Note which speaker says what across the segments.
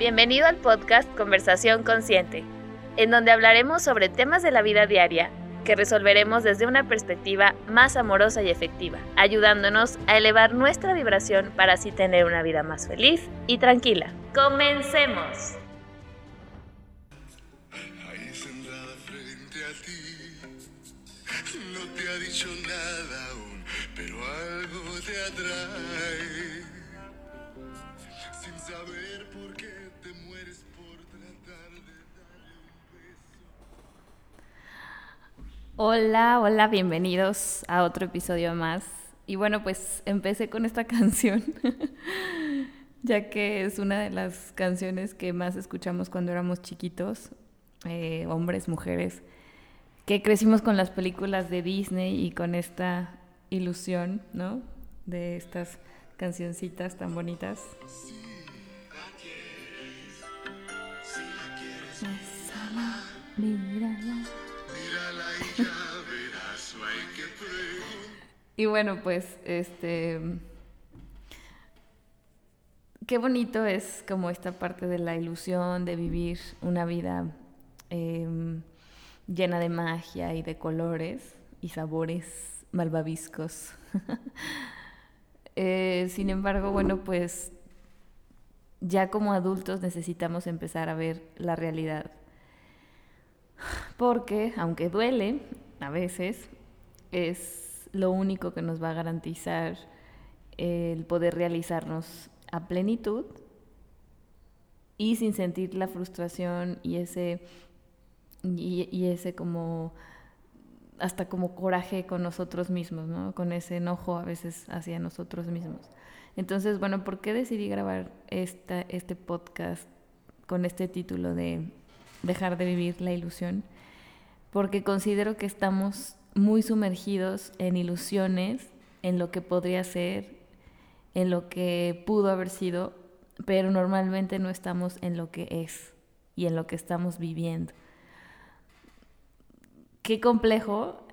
Speaker 1: Bienvenido al podcast Conversación Consciente, en donde hablaremos sobre temas de la vida diaria que resolveremos desde una perspectiva más amorosa y efectiva, ayudándonos a elevar nuestra vibración para así tener una vida más feliz y tranquila. ¡Comencemos!
Speaker 2: Ahí sentada frente a ti, no te ha dicho nada aún, pero algo te atrae.
Speaker 3: Hola, hola, bienvenidos a otro episodio más. Y bueno, pues empecé con esta canción, ya que es una de las canciones que más escuchamos cuando éramos chiquitos, eh, hombres, mujeres, que crecimos con las películas de Disney y con esta ilusión, ¿no? De estas cancioncitas tan bonitas.
Speaker 2: Y
Speaker 3: bueno, pues, este. Qué bonito es como esta parte de la ilusión de vivir una vida em, llena de magia y de colores y sabores malvaviscos. Eh, sin embargo, bueno, pues ya como adultos necesitamos empezar a ver la realidad. Porque, aunque duele, a veces, es lo único que nos va a garantizar el poder realizarnos a plenitud y sin sentir la frustración y ese y, ese como hasta como coraje con nosotros mismos, ¿no? Con ese enojo a veces hacia nosotros mismos. Entonces, bueno, ¿por qué decidí grabar esta, este podcast con este título de Dejar de vivir la ilusión? Porque considero que estamos muy sumergidos en ilusiones, en lo que podría ser, en lo que pudo haber sido, pero normalmente no estamos en lo que es y en lo que estamos viviendo. Qué complejo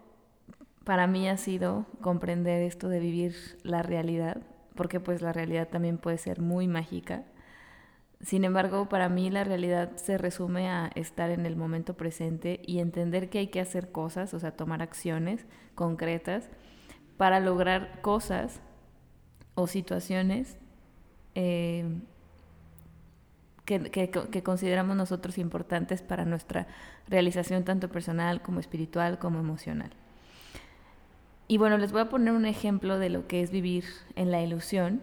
Speaker 3: para mí ha sido comprender esto de vivir la realidad, porque pues la realidad también puede ser muy mágica. Sin embargo, para mí la realidad se resume a estar en el momento presente y entender que hay que hacer cosas, o sea, tomar acciones concretas para lograr cosas o situaciones eh, que, que- que consideramos nosotros importantes para nuestra realización tanto personal como espiritual como emocional. Y bueno, les voy a poner un ejemplo de lo que es vivir en la ilusión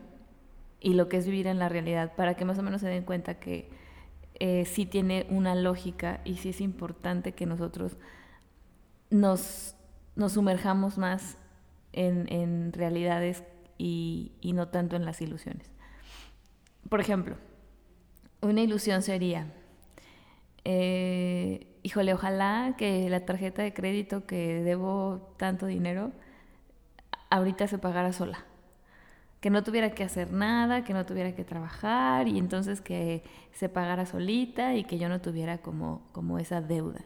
Speaker 3: y lo que es vivir en la realidad para que más o menos se den cuenta que eh, sí tiene una lógica y sí es importante que nosotros nos, nos sumerjamos más en, en realidades y, y no tanto en las ilusiones. Por ejemplo, una ilusión sería, eh, híjole, ojalá que la tarjeta de crédito que debo tanto dinero ahorita se pagara sola. Que no tuviera que hacer nada, que no tuviera que trabajar y entonces que se pagara solita y que yo no tuviera como, como esa deuda.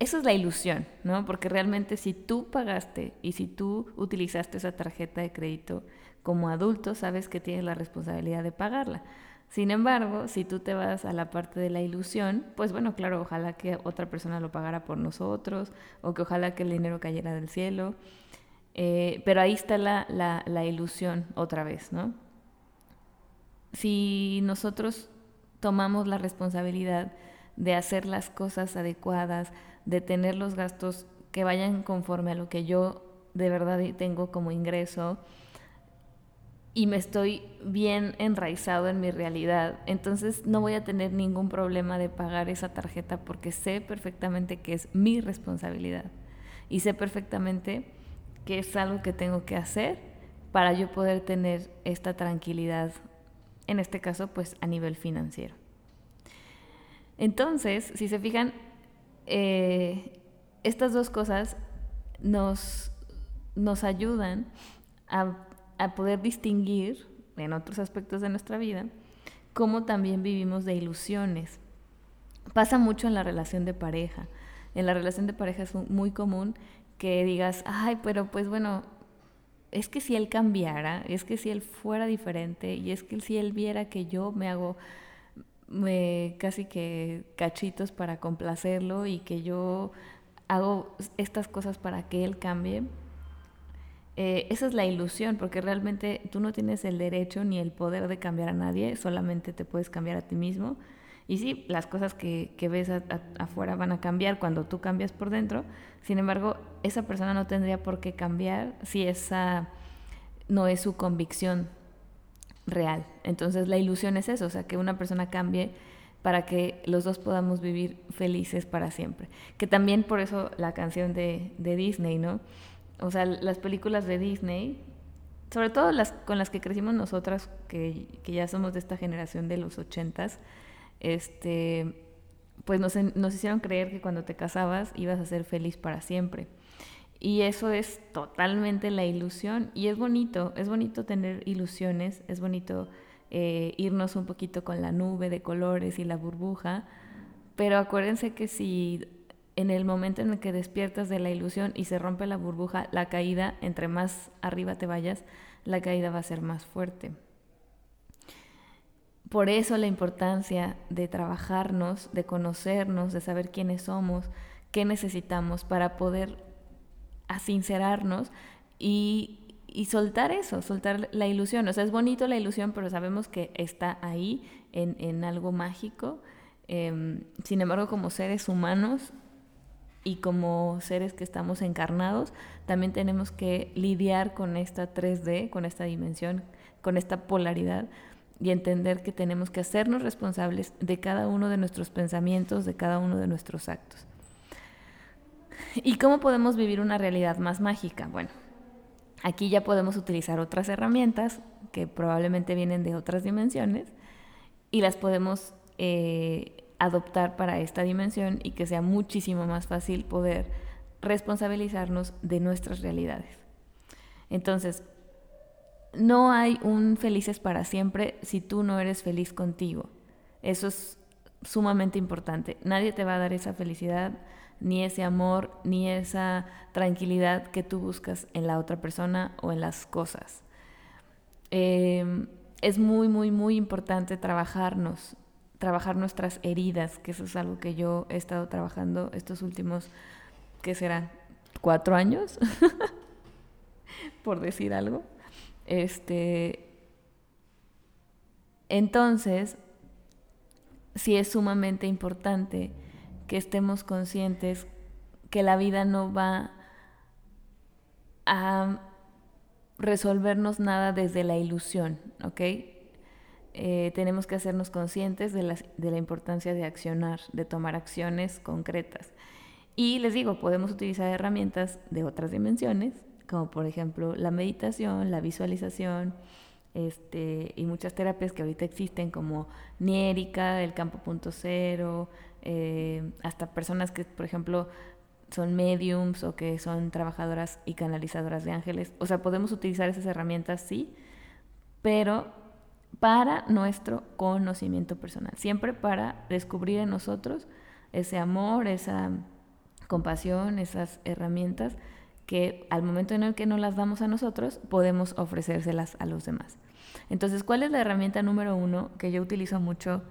Speaker 3: Eso es la ilusión, ¿no? Porque realmente si tú pagaste y si tú utilizaste esa tarjeta de crédito como adulto, sabes que tienes la responsabilidad de pagarla. Sin embargo, si tú te vas a la parte de la ilusión, pues bueno, claro, ojalá que otra persona lo pagara por nosotros o que ojalá que el dinero cayera del cielo. Eh, pero ahí está la, la, la ilusión otra vez, ¿no? Si nosotros tomamos la responsabilidad de hacer las cosas adecuadas, de tener los gastos que vayan conforme a lo que yo de verdad tengo como ingreso y me estoy bien enraizado en mi realidad, entonces no voy a tener ningún problema de pagar esa tarjeta porque sé perfectamente que es mi responsabilidad y sé perfectamente que es algo que tengo que hacer para yo poder tener esta tranquilidad, en este caso pues a nivel financiero. Entonces, si se fijan, eh, estas dos cosas nos, nos ayudan a, a poder distinguir en otros aspectos de nuestra vida cómo también vivimos de ilusiones. Pasa mucho en la relación de pareja. En la relación de pareja es muy común que digas, ay, pero pues bueno, es que si él cambiara, es que si él fuera diferente y es que si él viera que yo me hago me, casi que cachitos para complacerlo y que yo hago estas cosas para que él cambie, eh, esa es la ilusión, porque realmente tú no tienes el derecho ni el poder de cambiar a nadie, solamente te puedes cambiar a ti mismo. Y sí, las cosas que, que ves afuera van a cambiar cuando tú cambias por dentro, sin embargo, esa persona no tendría por qué cambiar si esa no es su convicción real. Entonces la ilusión es eso, o sea, que una persona cambie para que los dos podamos vivir felices para siempre. Que también por eso la canción de, de Disney, ¿no? O sea, las películas de Disney, sobre todo las con las que crecimos nosotras, que, que ya somos de esta generación de los ochentas, este, pues nos, nos hicieron creer que cuando te casabas ibas a ser feliz para siempre. Y eso es totalmente la ilusión. Y es bonito, es bonito tener ilusiones, es bonito eh, irnos un poquito con la nube de colores y la burbuja. Pero acuérdense que si en el momento en el que despiertas de la ilusión y se rompe la burbuja, la caída, entre más arriba te vayas, la caída va a ser más fuerte. Por eso la importancia de trabajarnos, de conocernos, de saber quiénes somos, qué necesitamos para poder sincerarnos y, y, soltar eso, soltar la ilusión. O sea, es bonito la ilusión, pero sabemos que está ahí en, en algo mágico. Em, sin embargo, como seres humanos y como seres que estamos encarnados, también tenemos que lidiar con esta 3D, con esta dimensión, con esta polaridad y entender que tenemos que hacernos responsables de cada uno de nuestros pensamientos, de cada uno de nuestros actos. ¿Y cómo podemos vivir una realidad más mágica? Bueno, aquí ya podemos utilizar otras herramientas que probablemente vienen de otras dimensiones y las podemos eh, adoptar para esta dimensión y que sea muchísimo más fácil poder responsabilizarnos de nuestras realidades. Entonces, no hay un felices para siempre si tú no eres feliz contigo. Eso es sumamente importante. Nadie te va a dar esa felicidad, ni ese amor, ni esa tranquilidad que tú buscas en la otra persona o en las cosas. Em, es muy, muy, muy importante trabajarnos, trabajar nuestras heridas, que eso es algo que yo he estado trabajando estos últimos, ¿qué serán? ¿Cuatro años? Por decir algo. Este, entonces, sí es sumamente importante que estemos conscientes que la vida no va a resolvernos nada desde la ilusión, ¿ok? Eh, tenemos que hacernos conscientes de la, de la importancia de accionar, de tomar acciones concretas. Y les digo, podemos utilizar herramientas de otras dimensiones como por ejemplo la meditación, la visualización, este, y muchas terapias que ahorita existen como Niérica, el campo punto cero, eh, hasta personas que, por ejemplo, son mediums o que son trabajadoras y canalizadoras de ángeles. O sea, podemos utilizar esas herramientas, sí, pero para nuestro conocimiento personal, siempre para descubrir en nosotros ese amor, esa compasión, esas herramientas que al momento en el que no las damos a nosotros, podemos ofrecérselas a los demás. Entonces, ¿cuál es la herramienta número uno que yo utilizo mucho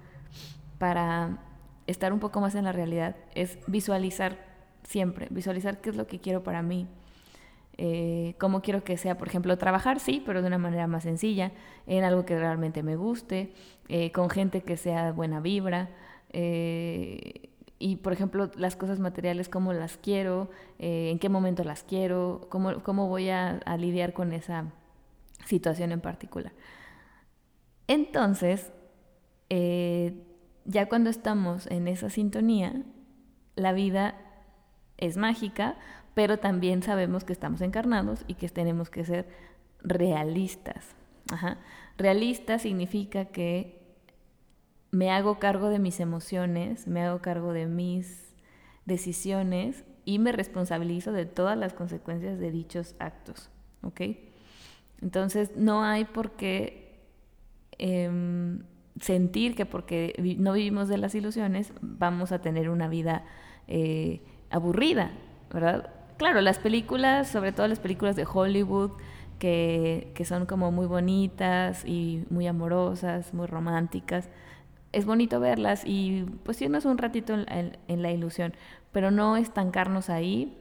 Speaker 3: para estar un poco más en la realidad? Es visualizar siempre, visualizar qué es lo que quiero para mí, eh, cómo quiero que sea, por ejemplo, trabajar, sí, pero de una manera más sencilla, en algo que realmente me guste, eh, con gente que sea buena vibra. Eh, y, por ejemplo, las cosas materiales, cómo las quiero, eh, en qué momento las quiero, cómo, cómo voy a, lidiar con esa situación en particular. Entonces, eh, ya cuando estamos en esa sintonía, la vida es mágica, pero también sabemos que estamos encarnados y que tenemos que ser realistas. Realista significa que me hago cargo de mis emociones, me hago cargo de mis decisiones y me responsabilizo de todas las consecuencias de dichos actos. ¿Ok? Entonces no hay por qué em, sentir que porque no vivimos de las ilusiones vamos a tener una vida eh, aburrida, ¿verdad? Claro, las películas, sobre todo las películas de Hollywood, que, que son como muy bonitas y muy amorosas, muy románticas. Es bonito verlas y pues irnos un ratito en, la ilusión, pero no estancarnos ahí,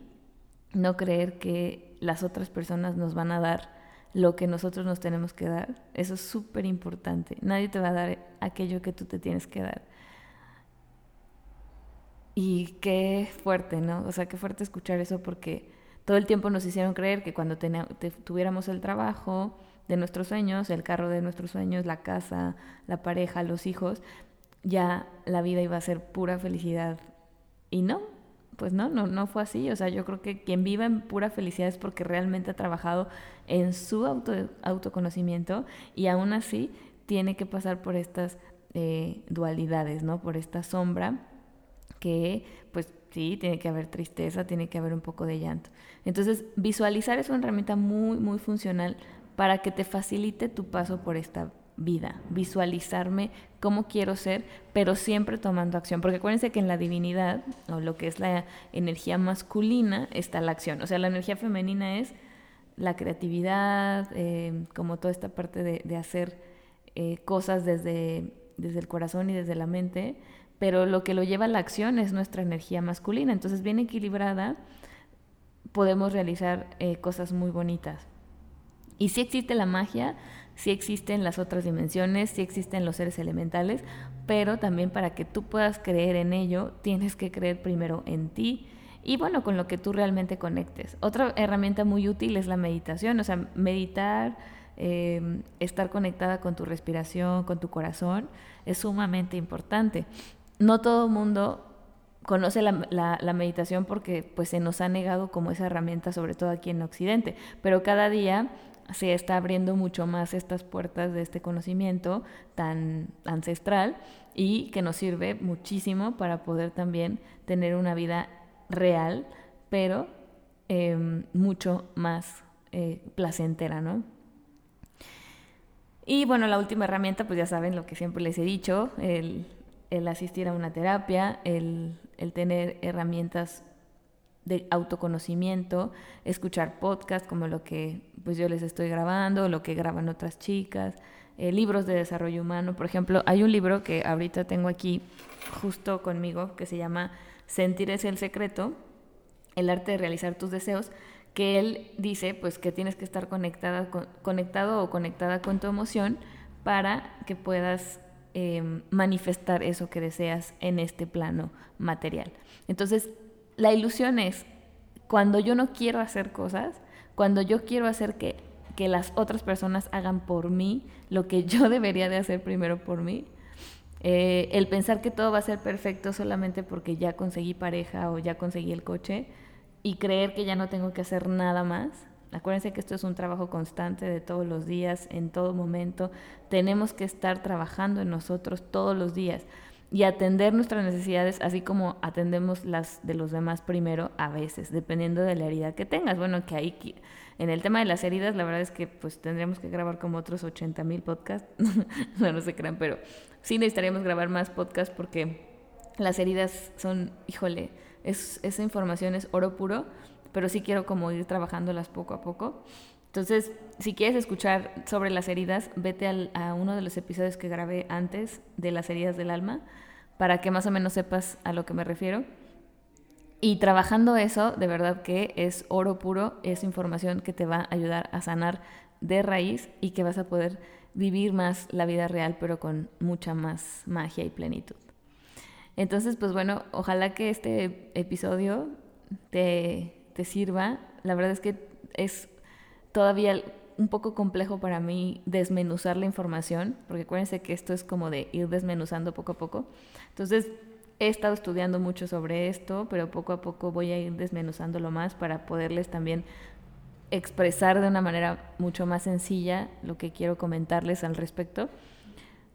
Speaker 3: no creer que las otras personas nos van a dar lo que nosotros nos tenemos que dar. Eso es súper importante. Nadie te va a dar aquello que tú te tienes que dar. Y qué fuerte, ¿no? O sea, qué fuerte escuchar eso porque todo el tiempo nos hicieron creer que cuando tuviéramos el trabajo de nuestros sueños, el carro de nuestros sueños, la casa, la pareja, los hijos, ya la vida iba a ser pura felicidad. Y no, pues no, no, no fue así. O sea, yo creo que quien viva en pura felicidad es porque realmente ha trabajado en su auto, autoconocimiento y aún así tiene que pasar por estas eh, dualidades, ¿no? Por esta sombra que pues sí, tiene que haber tristeza, tiene que haber un poco de llanto. Entonces, visualizar es una herramienta muy, muy funcional para que te facilite tu paso por esta vida, visualizarme cómo quiero ser, pero siempre tomando acción, porque acuérdense que en la divinidad, o lo que es la energía masculina, está la acción, o sea, la energía femenina es la creatividad, eh, como toda esta parte de, hacer eh, cosas desde, desde el corazón y desde la mente, pero lo que lo lleva a la acción es nuestra energía masculina. Entonces, bien equilibrada, podemos realizar eh, cosas muy bonitas. Y si existe la magia, si existen las otras dimensiones, si existen los seres elementales, pero también para que tú puedas creer en ello, tienes que creer primero en ti y bueno, con lo que tú realmente conectes. Otra herramienta muy útil es la meditación, o sea, meditar, eh, estar conectada con tu respiración, con tu corazón, es sumamente importante no todo el mundo conoce la, meditación porque pues se nos ha negado como esa herramienta, sobre todo aquí en Occidente, pero cada día se está abriendo mucho más estas puertas de este conocimiento tan ancestral y que nos sirve muchísimo para poder también tener una vida real, pero em, mucho más eh, placentera, ¿no? Y bueno, la última herramienta, pues ya saben lo que siempre les he dicho, el, el asistir a una terapia, el, tener herramientas de autoconocimiento, escuchar podcasts como lo que pues yo les estoy grabando, lo que graban otras chicas, eh, libros de desarrollo humano. Por ejemplo, hay un libro que ahorita tengo aquí justo conmigo que se llama Sentir es el secreto, el arte de realizar tus deseos, que él dice pues que tienes que estar conectada conectado o conectada con tu emoción para que puedas Em, manifestar eso que deseas en este plano material. Entonces, la ilusión es cuando yo no quiero hacer cosas, cuando yo quiero hacer que, que las otras personas hagan por mí lo que yo debería de hacer primero por mí, eh, el pensar que todo va a ser perfecto solamente porque ya conseguí pareja o ya conseguí el coche y creer que ya no tengo que hacer nada más, Acuérdense que esto es un trabajo constante de todos los días, en todo momento. Tenemos que estar trabajando en nosotros todos los días y atender nuestras necesidades, así como atendemos las de los demás primero a veces, dependiendo de la herida que tengas. Bueno, que ahí en el tema de las heridas, la verdad es que pues tendríamos que grabar como otros 80 mil podcasts, no, no se crean, pero sí necesitaríamos grabar más podcasts porque las heridas son, híjole, es, esa información es oro puro pero sí quiero como ir trabajándolas poco a poco. Entonces, si quieres escuchar sobre las heridas, vete a uno de los episodios que grabé antes de las heridas del alma, para que más o menos sepas a lo que me refiero. Y trabajando eso, de verdad que es oro puro, es información que te va a ayudar a sanar de raíz y que vas a poder vivir más la vida real, pero con mucha más magia y plenitud. Entonces, pues bueno, ojalá que este episodio te te sirva. La verdad es que es todavía un poco complejo para mí desmenuzar la información, porque acuérdense que esto es como de ir desmenuzando poco a poco. Entonces, he estado estudiando mucho sobre esto, pero poco a poco voy a ir desmenuzándolo más para poderles también expresar de una manera mucho más sencilla lo que quiero comentarles al respecto.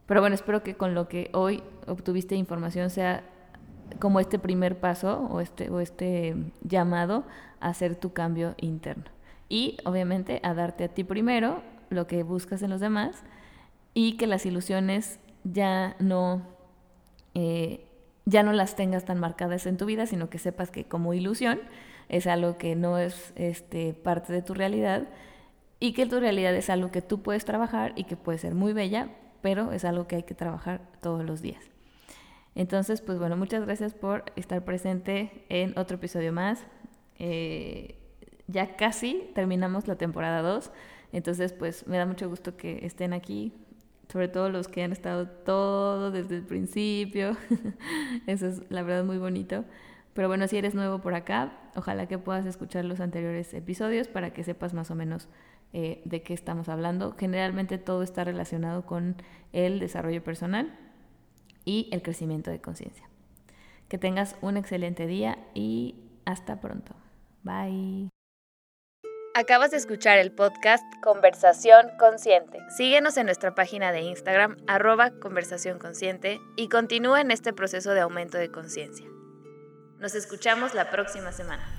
Speaker 3: Pero bueno, espero que con lo que hoy obtuviste información sea como este primer paso o este, o este llamado a hacer tu cambio interno. Y obviamente a darte a ti primero lo que buscas en los demás y que las ilusiones ya no, eh, ya no las tengas tan marcadas en tu vida, sino que sepas que como ilusión es algo que no es este, parte de tu realidad y que tu realidad es algo que tú puedes trabajar y que puede ser muy bella, pero es algo que hay que trabajar todos los días. Entonces, pues bueno, muchas gracias por estar presente en otro episodio más. Eh, ya casi terminamos la temporada 2, entonces pues me da mucho gusto que estén aquí, sobre todo los que han estado todo desde el principio. Eso es la verdad muy bonito. Pero bueno, si eres nuevo por acá, ojalá que puedas escuchar los anteriores episodios para que sepas más o menos eh, de qué estamos hablando. Generalmente todo está relacionado con el desarrollo personal y el crecimiento de conciencia. Que tengas un excelente día y hasta pronto. Bye.
Speaker 1: Acabas de escuchar el podcast Conversación Consciente. Síguenos en nuestra página de Instagram, arroba conversación consciente, y continúa en este proceso de aumento de conciencia. Nos escuchamos la próxima semana.